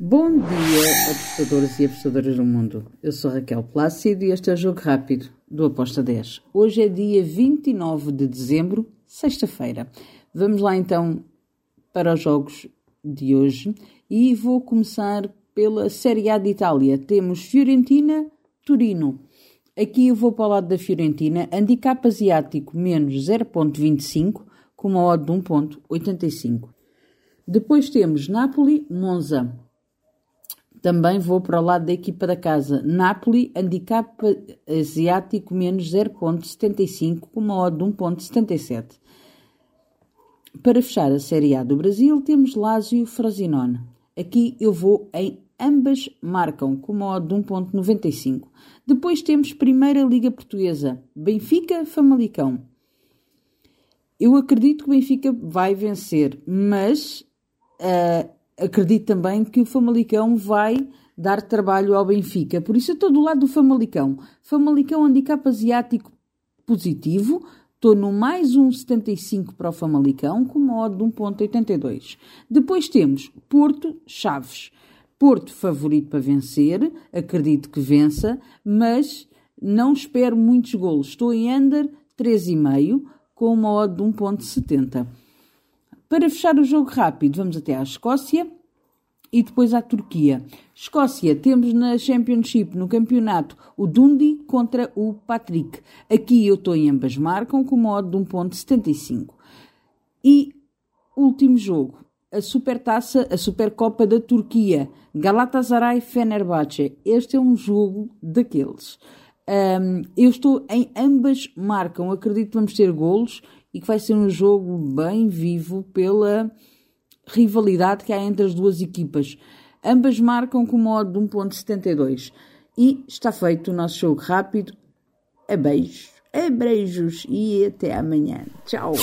Bom dia, apostadores e apostadoras do mundo. Eu sou Raquel Plácido e este é o Jogo Rápido do Aposta 10. Hoje é dia 29 de dezembro, sexta-feira. Vamos lá então para os jogos de hoje e vou começar pela Série A de Itália. Temos Fiorentina, Turino. Aqui eu vou para o lado da Fiorentina, handicap asiático menos 0.25 com uma odd de 1.85. Depois temos Napoli, Monza. Também vou para o lado da equipa da casa. Napoli, handicap asiático menos 0.75 com uma odd de 1.77. Para fechar a Série A do Brasil, temos Lazio Frosinone. Aqui eu vou em ambas marcam com uma odd de 1.95. Depois temos Primeira Liga Portuguesa, Benfica Famalicão. Eu acredito que o Benfica vai vencer, mas uh, acredito também que o Famalicão vai dar trabalho ao Benfica. Por isso, eu estou do lado do Famalicão. Famalicão handicap asiático positivo. Estou no mais 1,75 para o Famalicão, com uma odd de 1,82. Depois temos Porto Chaves. Porto favorito para vencer, acredito que vença, mas não espero muitos golos. Estou em under 3,5 com uma odd de 1.70. Para fechar o jogo rápido, vamos até à Escócia e depois à Turquia. Escócia, temos na Championship, no campeonato, o Dundee contra o Patrick. Aqui eu estou em ambas marcam com uma odd de 1.75. E último jogo, a Supertaça, a Supercopa da Turquia, Galatasaray Fenerbahçe. Este é um jogo daqueles. Um, eu estou em ambas marcam, acredito que vamos ter golos e que vai ser um jogo bem vivo pela rivalidade que há entre as duas equipas. Ambas marcam com modo de 1.72. E está feito o nosso jogo rápido. A beijos, a beijos e até amanhã. Tchau!